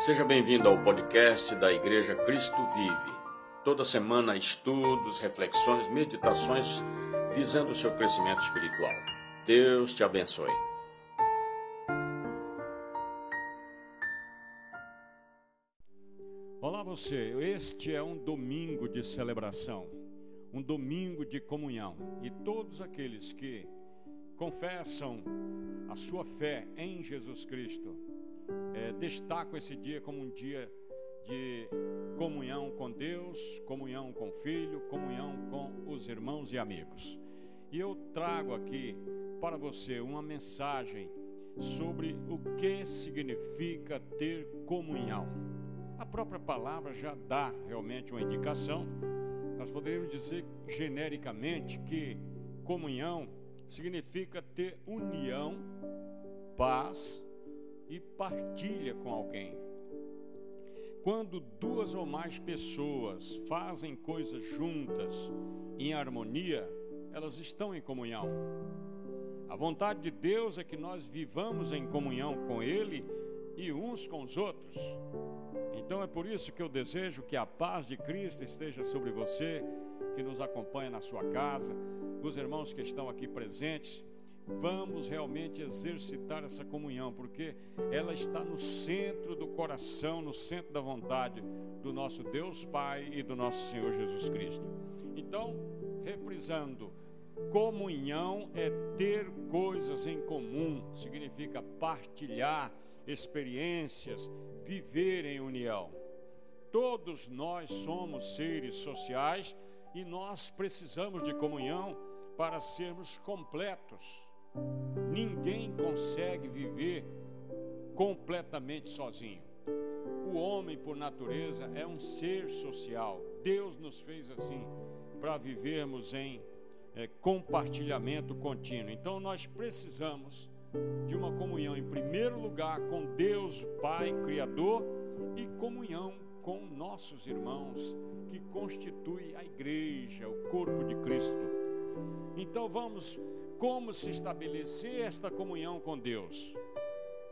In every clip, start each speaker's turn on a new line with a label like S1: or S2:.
S1: Seja bem-vindo ao podcast da Igreja Cristo Vive. Toda semana, estudos, reflexões, meditações visando o seu crescimento espiritual. Deus te abençoe.
S2: Olá, você. Este é um domingo de celebração, um domingo de comunhão. E todos aqueles que confessam a sua fé em Jesus Cristo destacam esse dia como um dia de comunhão com Deus, comunhão com o Filho, comunhão com os irmãos e amigos. E eu trago aqui para você uma mensagem sobre o que significa ter comunhão. A própria palavra já dá realmente uma indicação. Nós poderíamos dizer genericamente que comunhão significa ter união, paz e partilha com alguém. Quando duas ou mais pessoas fazem coisas juntas, em harmonia, elas estão em comunhão. A vontade de Deus é que nós vivamos em comunhão com Ele e uns com os outros. Então é por isso que eu desejo que a paz de Cristo esteja sobre você, que nos acompanha na sua casa, os irmãos que estão aqui presentes. Vamos realmente exercitar essa comunhão, porque ela está no centro do coração, no centro da vontade do nosso Deus Pai e do nosso Senhor Jesus Cristo. Então, reprisando, comunhão é ter coisas em comum, significa partilhar experiências, viver em união. Todos nós somos seres sociais e nós precisamos de comunhão para sermos completos. Ninguém consegue viver completamente sozinho. O homem, por natureza, é um ser social. Deus nos fez assim para vivermos em é, compartilhamento contínuo. Então, nós precisamos de uma comunhão, em primeiro lugar, com Deus, Pai, Criador, e comunhão com nossos irmãos, que constitui a igreja, o corpo de Cristo. Então, vamos como se estabelecer esta comunhão com Deus.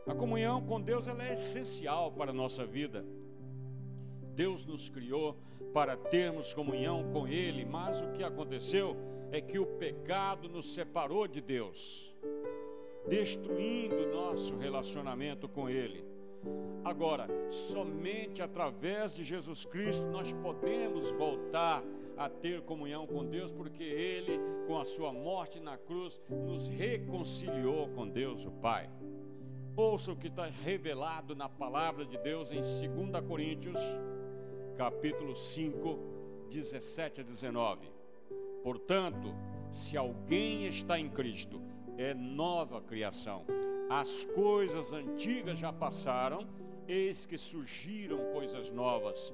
S2: A comunhão com Deus ela é essencial para a nossa vida. Deus nos criou para termos comunhão com Ele, mas o que aconteceu é que o pecado nos separou de Deus, destruindo nosso relacionamento com Ele. Agora, somente através de Jesus Cristo nós podemos voltar a ter comunhão com Deus, porque Ele, com a Sua morte na cruz, nos reconciliou com Deus, o Pai. Ouça o que está revelado na palavra de Deus em 2 Coríntios, capítulo 5, 17 a 19. Portanto, se alguém está em Cristo, é nova criação. As coisas antigas já passaram, eis que surgiram coisas novas.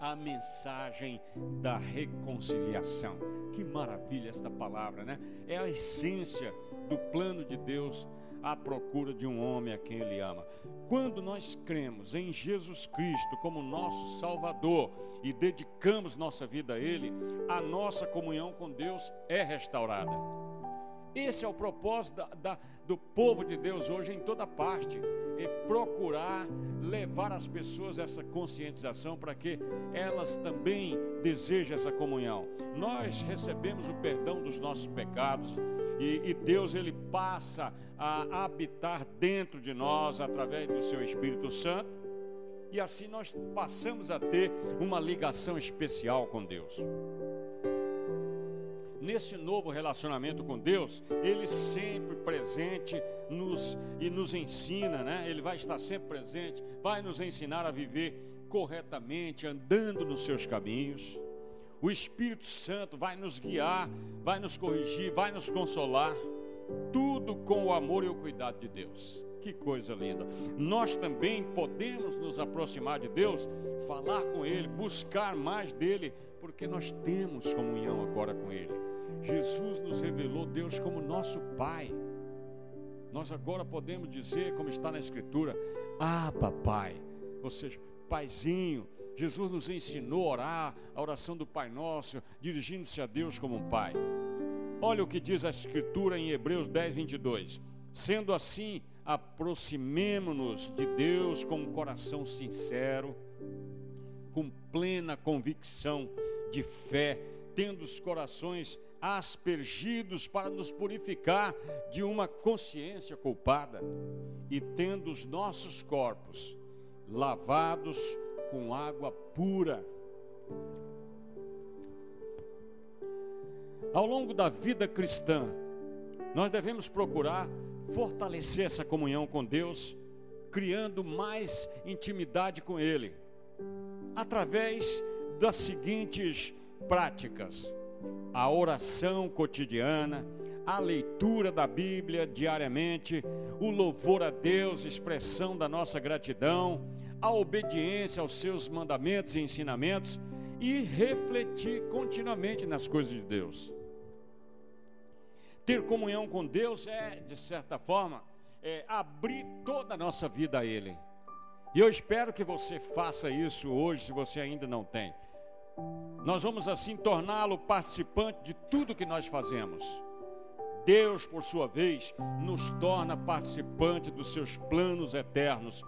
S2: a mensagem da reconciliação. Que maravilha esta palavra, né? É a essência do plano de Deus à procura de um homem a quem ele ama. Quando nós cremos em Jesus Cristo como nosso Salvador e dedicamos nossa vida a Ele, a nossa comunhão com Deus é restaurada. Esse é o propósito da, da, do povo de Deus hoje em toda parte, é procurar levar as pessoas essa conscientização para que elas também desejem essa comunhão. Nós recebemos o perdão dos nossos pecados e, e Deus ele passa a habitar dentro de nós através do seu Espírito Santo e assim nós passamos a ter uma ligação especial com Deus nesse novo relacionamento com Deus, Ele sempre presente nos e nos ensina, né? Ele vai estar sempre presente, vai nos ensinar a viver corretamente, andando nos seus caminhos. O Espírito Santo vai nos guiar, vai nos corrigir, vai nos consolar, tudo com o amor e o cuidado de Deus. Que coisa linda. Nós também podemos nos aproximar de Deus, falar com Ele, buscar mais dele, porque nós temos comunhão agora com Ele. Jesus nos revelou Deus como nosso Pai. Nós agora podemos dizer, como está na Escritura, Ah, papai, ou seja, Paizinho. Jesus nos ensinou a orar, a oração do Pai Nosso, dirigindo-se a Deus como um Pai. Olha o que diz a Escritura em Hebreus 10, 22. Sendo assim, aproximemo-nos de Deus com um coração sincero, com plena convicção de fé, tendo os corações aspergidos para nos purificar de uma consciência culpada e tendo os nossos corpos lavados com água pura. Ao longo da vida cristã, nós devemos procurar fortalecer essa comunhão com Deus, criando mais intimidade com Ele, através das seguintes práticas: a oração cotidiana, a leitura da Bíblia diariamente, o louvor a Deus, expressão da nossa gratidão, a obediência aos seus mandamentos e ensinamentos e refletir continuamente nas coisas de Deus. Ter comunhão com Deus é, de certa forma, é abrir toda a nossa vida a Ele. E eu espero que você faça isso hoje, se você ainda não tem. Nós vamos assim torná-lo participante de tudo que nós fazemos. Deus, por sua vez, nos torna participante dos seus planos eternos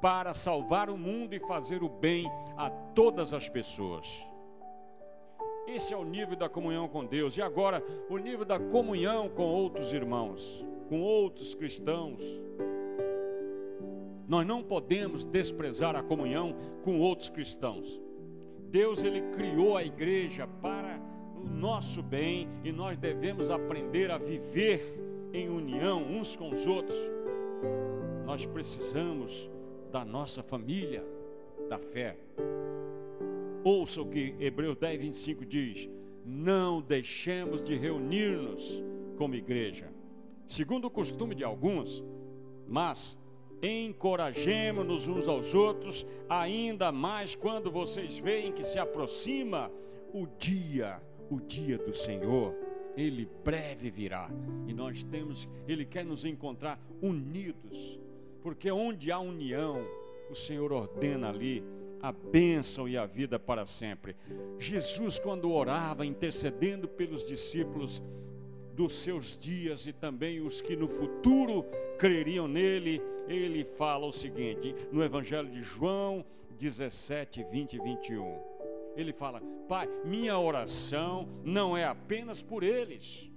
S2: para salvar o mundo e fazer o bem a todas as pessoas. Esse é o nível da comunhão com Deus. E agora, o nível da comunhão com outros irmãos, com outros cristãos. Nós não podemos desprezar a comunhão com outros cristãos. Deus ele criou a igreja para o nosso bem e nós devemos aprender a viver em união uns com os outros. Nós precisamos da nossa família da fé. Ouça o que Hebreus 10, 25 diz: Não deixemos de reunir-nos como igreja, segundo o costume de alguns, mas encorajemos-nos uns aos outros, ainda mais quando vocês veem que se aproxima o dia, o dia do Senhor. Ele breve virá e nós temos, Ele quer nos encontrar unidos, porque onde há união, o Senhor ordena ali a bênção e a vida para sempre. Jesus, quando orava, intercedendo pelos discípulos dos seus dias e também os que no futuro creriam nele, ele fala o seguinte, no Evangelho de João 17, 20 e 21. Ele fala: Pai, minha oração não é apenas por eles,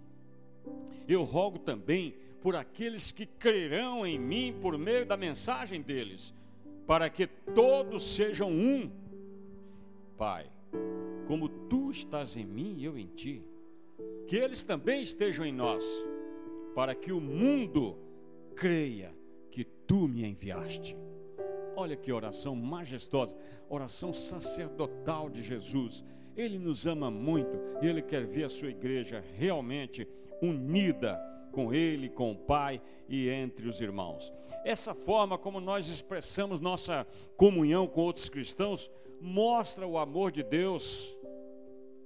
S2: eu rogo também por aqueles que crerão em mim por meio da mensagem deles para que todos sejam um. Pai, como tu estás em mim e eu em ti, que eles também estejam em nós, para que o mundo creia que tu me enviaste. Olha que oração majestosa, oração sacerdotal de Jesus. Ele nos ama muito e ele quer ver a sua igreja realmente unida com Ele, com o Pai e entre os irmãos. Essa forma como nós expressamos nossa comunhão com outros cristãos mostra o amor de Deus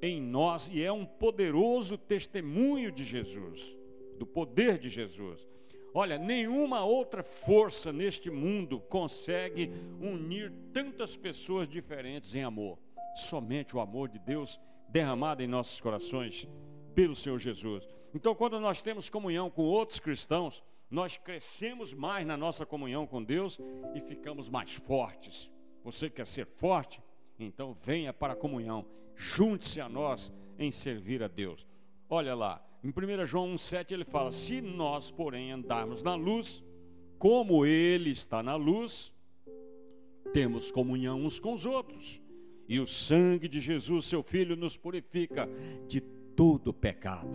S2: em nós e é um poderoso testemunho de Jesus, do poder de Jesus. Olha, nenhuma outra força neste mundo consegue unir tantas pessoas diferentes em amor. Somente o amor de Deus derramado em nossos corações pelo Senhor Jesus. Então, quando nós temos comunhão com outros cristãos, nós crescemos mais na nossa comunhão com Deus e ficamos mais fortes. Você quer ser forte? Então venha para a comunhão, junte-se a nós em servir a Deus. Olha lá, em 1 João 1,7 ele fala: Se nós, porém, andarmos na luz, como Ele está na luz, temos comunhão uns com os outros, e o sangue de Jesus, seu Filho, nos purifica de todo pecado.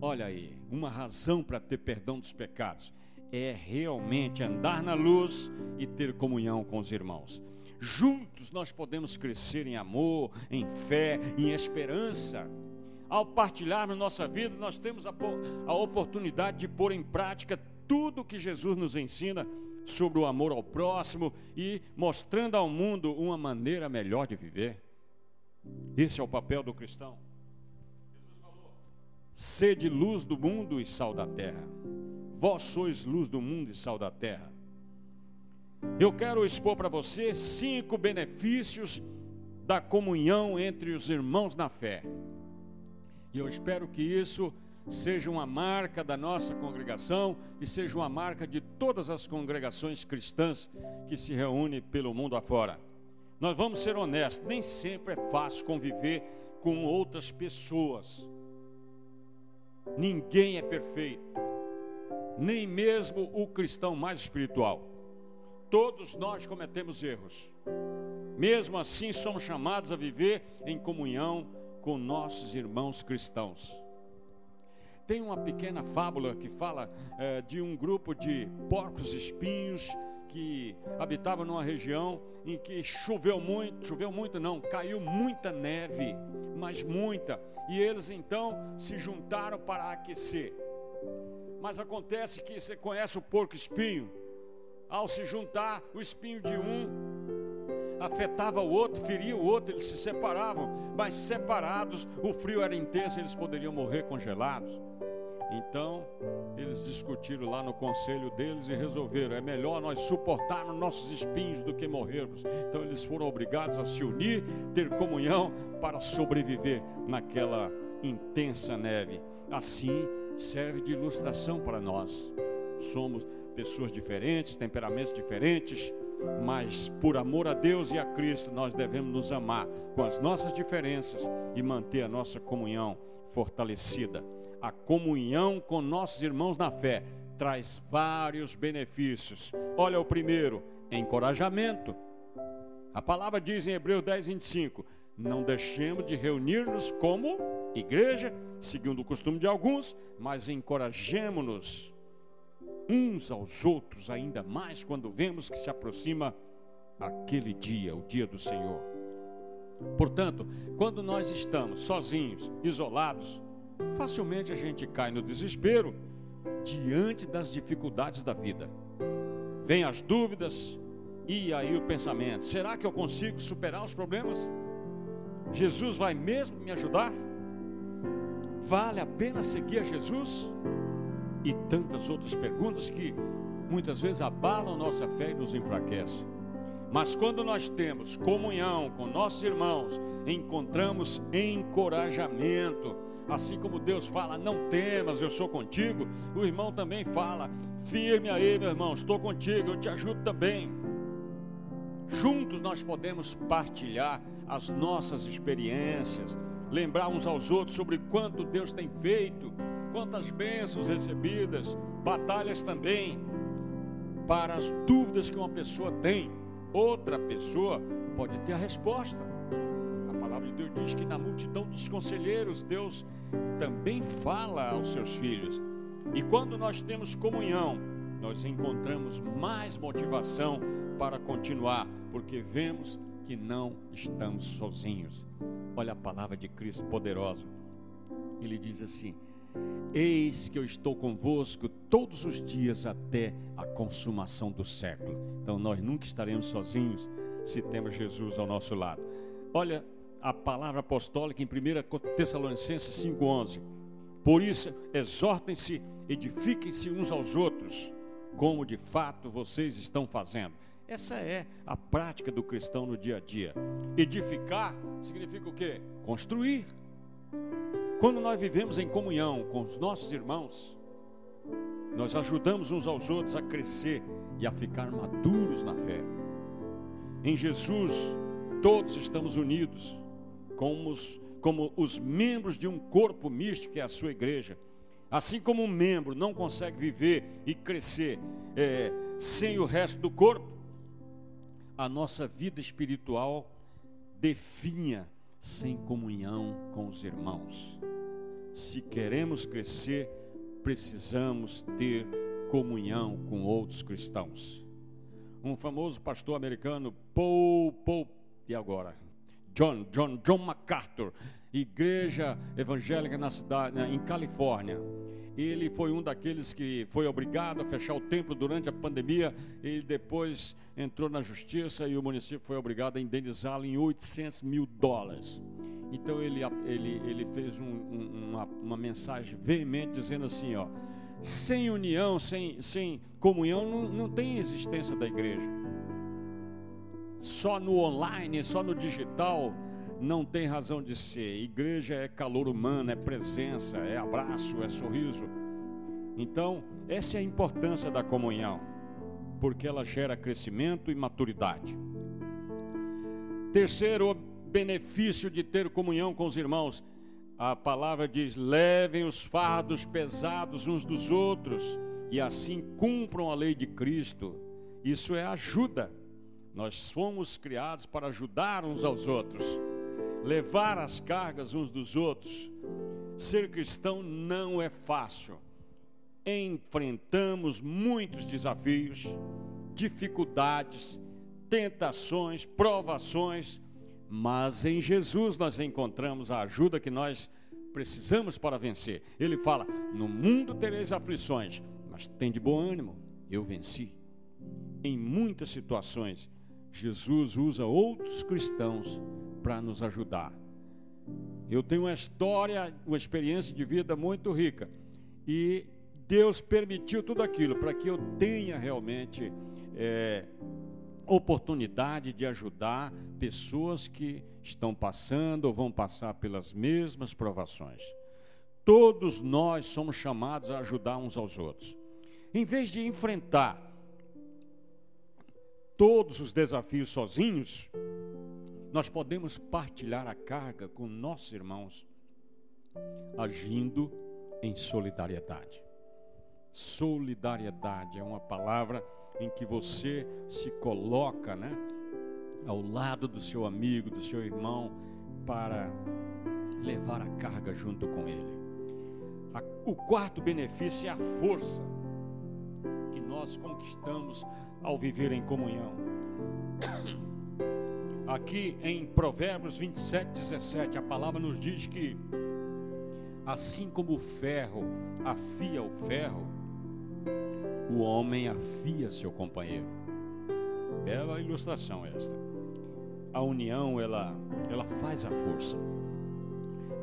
S2: Olha aí, uma razão para ter perdão dos pecados é realmente andar na luz e ter comunhão com os irmãos. Juntos nós podemos crescer em amor, em fé, em esperança. Ao partilharmos nossa vida, nós temos a, a oportunidade de pôr em prática tudo que Jesus nos ensina sobre o amor ao próximo e mostrando ao mundo uma maneira melhor de viver. Esse é o papel do cristão. Jesus falou: sede luz do mundo e sal da terra. Vós sois luz do mundo e sal da terra. Eu quero expor para você cinco benefícios da comunhão entre os irmãos na fé. E eu espero que isso seja uma marca da nossa congregação e seja uma marca de todas as congregações cristãs que se reúnem pelo mundo afora. Nós vamos ser honestos, nem sempre é fácil conviver com outras pessoas. Ninguém é perfeito, nem mesmo o cristão mais espiritual. Todos nós cometemos erros. Mesmo assim, somos chamados a viver em comunhão com nossos irmãos cristãos. Tem uma pequena fábula que fala é, de um grupo de porcos espinhos que habitavam numa região em que choveu muito, choveu muito não, caiu muita neve, mas muita, e eles então se juntaram para aquecer. Mas acontece que você conhece o porco espinho, ao se juntar, o espinho de um afetava o outro, feria o outro, eles se separavam, mas separados, o frio era intenso, eles poderiam morrer congelados. Então, eles discutiram lá no conselho deles e resolveram: é melhor nós suportarmos nossos espinhos do que morrermos. Então, eles foram obrigados a se unir, ter comunhão para sobreviver naquela intensa neve. Assim, serve de ilustração para nós. Somos pessoas diferentes, temperamentos diferentes, mas por amor a Deus e a Cristo, nós devemos nos amar com as nossas diferenças e manter a nossa comunhão fortalecida. A comunhão com nossos irmãos na fé traz vários benefícios. Olha o primeiro, encorajamento. A palavra diz em Hebreus 10, 25: Não deixemos de reunir-nos como igreja, segundo o costume de alguns, mas encorajemos-nos uns aos outros, ainda mais quando vemos que se aproxima aquele dia, o dia do Senhor. Portanto, quando nós estamos sozinhos, isolados, facilmente a gente cai no desespero diante das dificuldades da vida. Vem as dúvidas e aí o pensamento: será que eu consigo superar os problemas? Jesus vai mesmo me ajudar? Vale a pena seguir a Jesus? E tantas outras perguntas que muitas vezes abalam nossa fé e nos enfraquecem. Mas quando nós temos comunhão com nossos irmãos, encontramos encorajamento. Assim como Deus fala, não temas, eu sou contigo, o irmão também fala, firme aí, meu irmão, estou contigo, eu te ajudo também. Juntos nós podemos partilhar as nossas experiências, lembrar uns aos outros sobre quanto Deus tem feito quantas bênçãos recebidas, batalhas também, para as dúvidas que uma pessoa tem, outra pessoa pode ter a resposta. A palavra de Deus diz que na multidão dos conselheiros, Deus também fala aos seus filhos. E quando nós temos comunhão, nós encontramos mais motivação para continuar, porque vemos que não estamos sozinhos. Olha a palavra de Cristo poderosa. Ele diz assim: Eis que eu estou convosco todos os dias até a consumação do século. Então nós nunca estaremos sozinhos se temos Jesus ao nosso lado. Olha a palavra apostólica em 1 Tessalonicenses 5,11. Por isso, exortem-se, edifiquem-se uns aos outros, como de fato vocês estão fazendo. Essa é a prática do cristão no dia a dia. Edificar significa o quê? Construir. Quando nós vivemos em comunhão com os nossos irmãos, nós ajudamos uns aos outros a crescer e a ficar maduros na fé. Em Jesus, todos estamos unidos como os, como os membros de um corpo místico que é a sua igreja. Assim como um membro não consegue viver e crescer é, sem o resto do corpo, a nossa vida espiritual definha sem comunhão com os irmãos. Se queremos crescer, precisamos ter comunhão com outros cristãos. Um famoso pastor americano, Paul, Paul, e agora? John, John, John MacArthur, igreja evangélica na cidade, em Califórnia. Ele foi um daqueles que foi obrigado a fechar o templo durante a pandemia. Ele depois entrou na justiça e o município foi obrigado a indenizá-lo em 800 mil dólares. Então ele, ele, ele fez um, uma, uma mensagem veemente dizendo assim: ó, sem união, sem, sem comunhão, não, não tem existência da igreja. Só no online, só no digital, não tem razão de ser. Igreja é calor humano, é presença, é abraço, é sorriso. Então, essa é a importância da comunhão, porque ela gera crescimento e maturidade. Terceiro benefício de ter comunhão com os irmãos, a palavra diz: levem os fardos pesados uns dos outros e assim cumpram a lei de Cristo. Isso é ajuda. Nós fomos criados para ajudar uns aos outros levar as cargas uns dos outros. Ser cristão não é fácil. Enfrentamos muitos desafios, dificuldades, tentações, provações, mas em Jesus nós encontramos a ajuda que nós precisamos para vencer. Ele fala: No mundo tereis aflições, mas tem de bom ânimo, eu venci. Em muitas situações, Jesus usa outros cristãos para nos ajudar. Eu tenho uma história, uma experiência de vida muito rica. E Deus permitiu tudo aquilo para que eu tenha realmente é, oportunidade de ajudar pessoas que estão passando ou vão passar pelas mesmas provações. Todos nós somos chamados a ajudar uns aos outros. Em vez de enfrentar todos os desafios sozinhos, nós podemos partilhar a carga com nossos irmãos, agindo em solidariedade. Solidariedade é uma palavra em que você se coloca, né, ao lado do seu amigo, do seu irmão, para levar a carga junto com ele. o quarto benefício é a força que nós conquistamos ao viver em comunhão. Aqui em Provérbios 27, 17, a palavra nos diz que assim como o ferro afia o ferro, o homem afia seu companheiro. Bela ilustração esta. A união, ela, ela faz a força.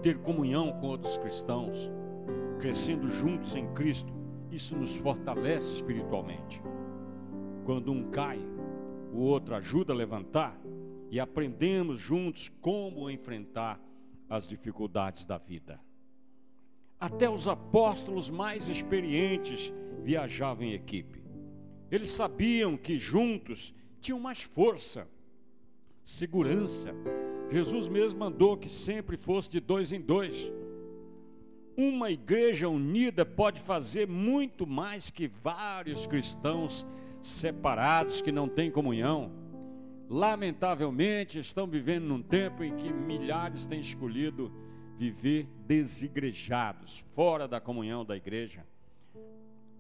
S2: Ter comunhão com outros cristãos, crescendo juntos em Cristo, isso nos fortalece espiritualmente. Quando um cai, o outro ajuda a levantar, e aprendemos juntos como enfrentar as dificuldades da vida. Até os apóstolos mais experientes viajavam em equipe. Eles sabiam que juntos tinham mais força, segurança. Jesus mesmo mandou que sempre fosse de dois em dois. Uma igreja unida pode fazer muito mais que vários cristãos separados que não têm comunhão lamentavelmente, estão vivendo num tempo em que milhares têm escolhido viver desigrejados, fora da comunhão da igreja.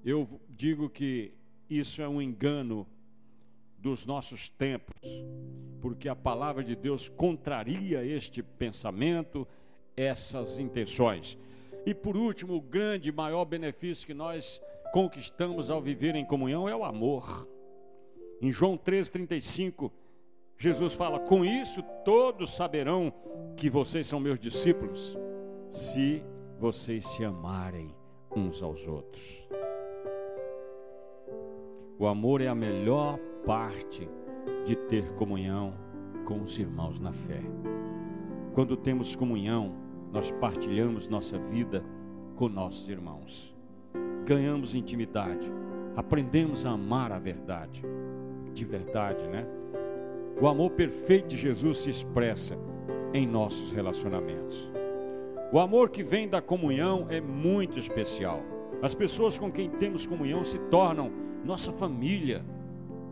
S2: Eu digo que isso é um engano dos nossos tempos, porque a palavra de Deus contraria este pensamento, essas intenções. E por último, o grande, maior benefício que nós conquistamos ao viver em comunhão é o amor. Em João 13:35 Jesus fala: Com isso todos saberão que vocês são meus discípulos, se vocês se amarem uns aos outros. O amor é a melhor parte de ter comunhão com os irmãos na fé. Quando temos comunhão, nós partilhamos nossa vida com nossos irmãos. Ganhamos intimidade, aprendemos a amar a verdade. De verdade, né? O amor perfeito de Jesus se expressa em nossos relacionamentos. O amor que vem da comunhão é muito especial. As pessoas com quem temos comunhão se tornam nossa família,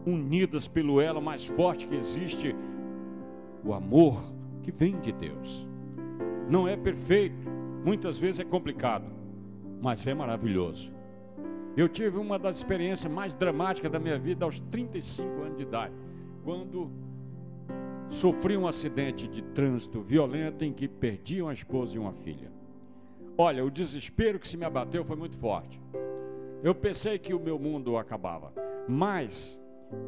S2: unidas pelo elo mais forte que existe, o amor que vem de Deus. Não é perfeito, muitas vezes é complicado, mas é maravilhoso. Eu tive uma das experiências mais dramáticas da minha vida aos 35 anos de idade, quando sofri um acidente de trânsito violento em que perdi uma esposa e uma filha. Olha, o desespero que se me abateu foi muito forte. Eu pensei que o meu mundo acabava, mas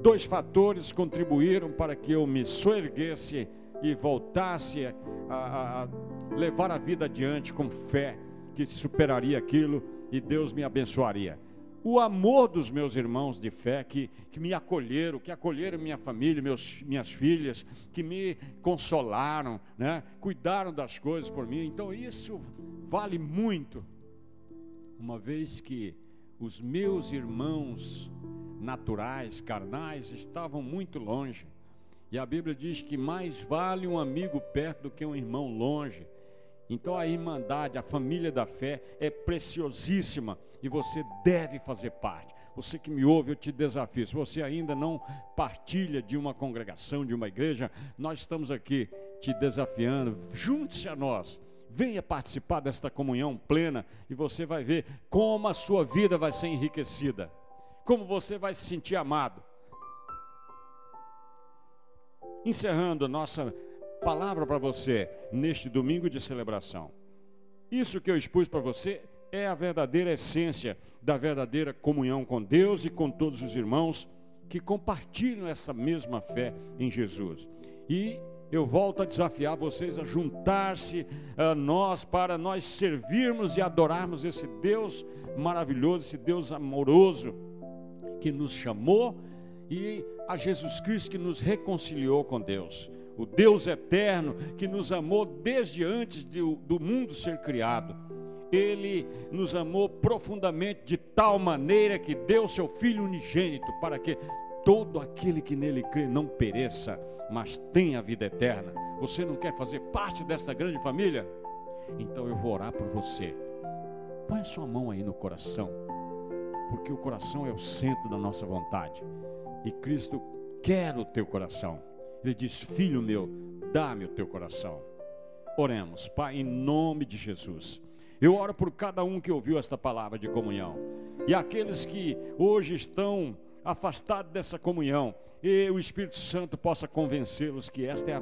S2: dois fatores contribuíram para que eu me soerguesse e voltasse a, a, levar a vida adiante com fé, que superaria aquilo e Deus me abençoaria. O amor dos meus irmãos de fé que, que me acolheram, que acolheram minha família, meus, minhas filhas, que me consolaram, né? cuidaram das coisas por mim. Então isso vale muito. Uma vez que os meus irmãos naturais, carnais, estavam muito longe. E a Bíblia diz que mais vale um amigo perto do que um irmão longe. Então a irmandade, a família da fé é preciosíssima e você deve fazer parte. Você que me ouve, eu te desafio. Se você ainda não partilha de uma congregação, de uma igreja, nós estamos aqui te desafiando. Junte-se a nós. Venha participar desta comunhão plena e você vai ver como a sua vida vai ser enriquecida. Como você vai se sentir amado. Encerrando a nossa palavra para você neste domingo de celebração. Isso que eu expus para você é a verdadeira essência da verdadeira comunhão com Deus e com todos os irmãos que compartilham essa mesma fé em Jesus. E eu volto a desafiar vocês a juntar-se a nós para nós servirmos e adorarmos esse Deus maravilhoso, esse Deus amoroso que nos chamou e a Jesus Cristo que nos reconciliou com Deus o Deus eterno que nos amou desde antes de, do mundo ser criado. Ele nos amou profundamente de tal maneira que deu seu Filho unigênito para que todo aquele que nele crê não pereça, mas tenha vida eterna. Você não quer fazer parte dessa grande família? Então eu vou orar por você. Põe a sua mão aí no coração, porque o coração é o centro da nossa vontade e Cristo quer o teu coração. Ele diz: Filho meu, dá-me o teu coração. Oremos, Pai, em nome de Jesus. Eu oro por cada um que ouviu esta palavra de comunhão. E aqueles que hoje estão afastados dessa comunhão, e o Espírito Santo possa convencê-los que esta é a,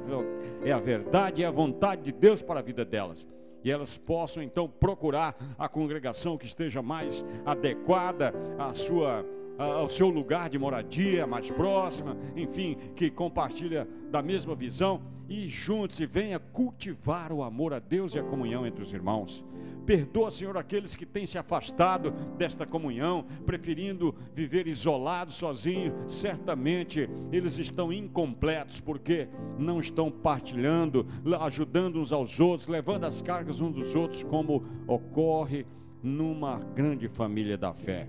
S2: é a verdade e a vontade de Deus para a vida delas. E elas possam então procurar a congregação que esteja mais adequada à sua ao seu lugar de moradia mais próxima, enfim, que compartilha da mesma visão. E juntos e venha cultivar o amor a Deus e a comunhão entre os irmãos. Perdoa, Senhor, aqueles que têm se afastado desta comunhão, preferindo viver isolados, sozinhos. Certamente eles estão incompletos porque não estão partilhando, ajudando uns aos outros, levando as cargas uns dos outros, como ocorre numa grande família da fé.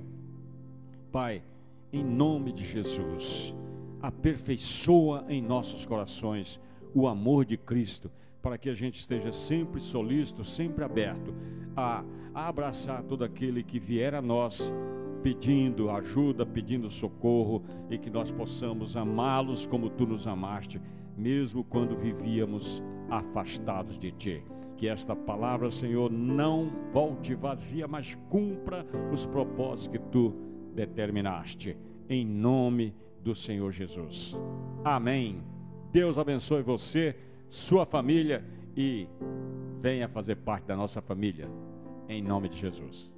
S2: Pai, em nome de Jesus, aperfeiçoa em nossos corações o amor de Cristo, para que a gente esteja sempre solícito, sempre aberto a abraçar todo aquele que vier a nós pedindo ajuda, pedindo socorro e que nós possamos amá-los como tu nos amaste, mesmo quando vivíamos afastados de ti. Que esta palavra, Senhor, não volte vazia, mas cumpra os propósitos que tu determinaste, em nome do Senhor Jesus. Amém. Deus abençoe você, sua família e venha fazer parte da nossa família, em nome de Jesus.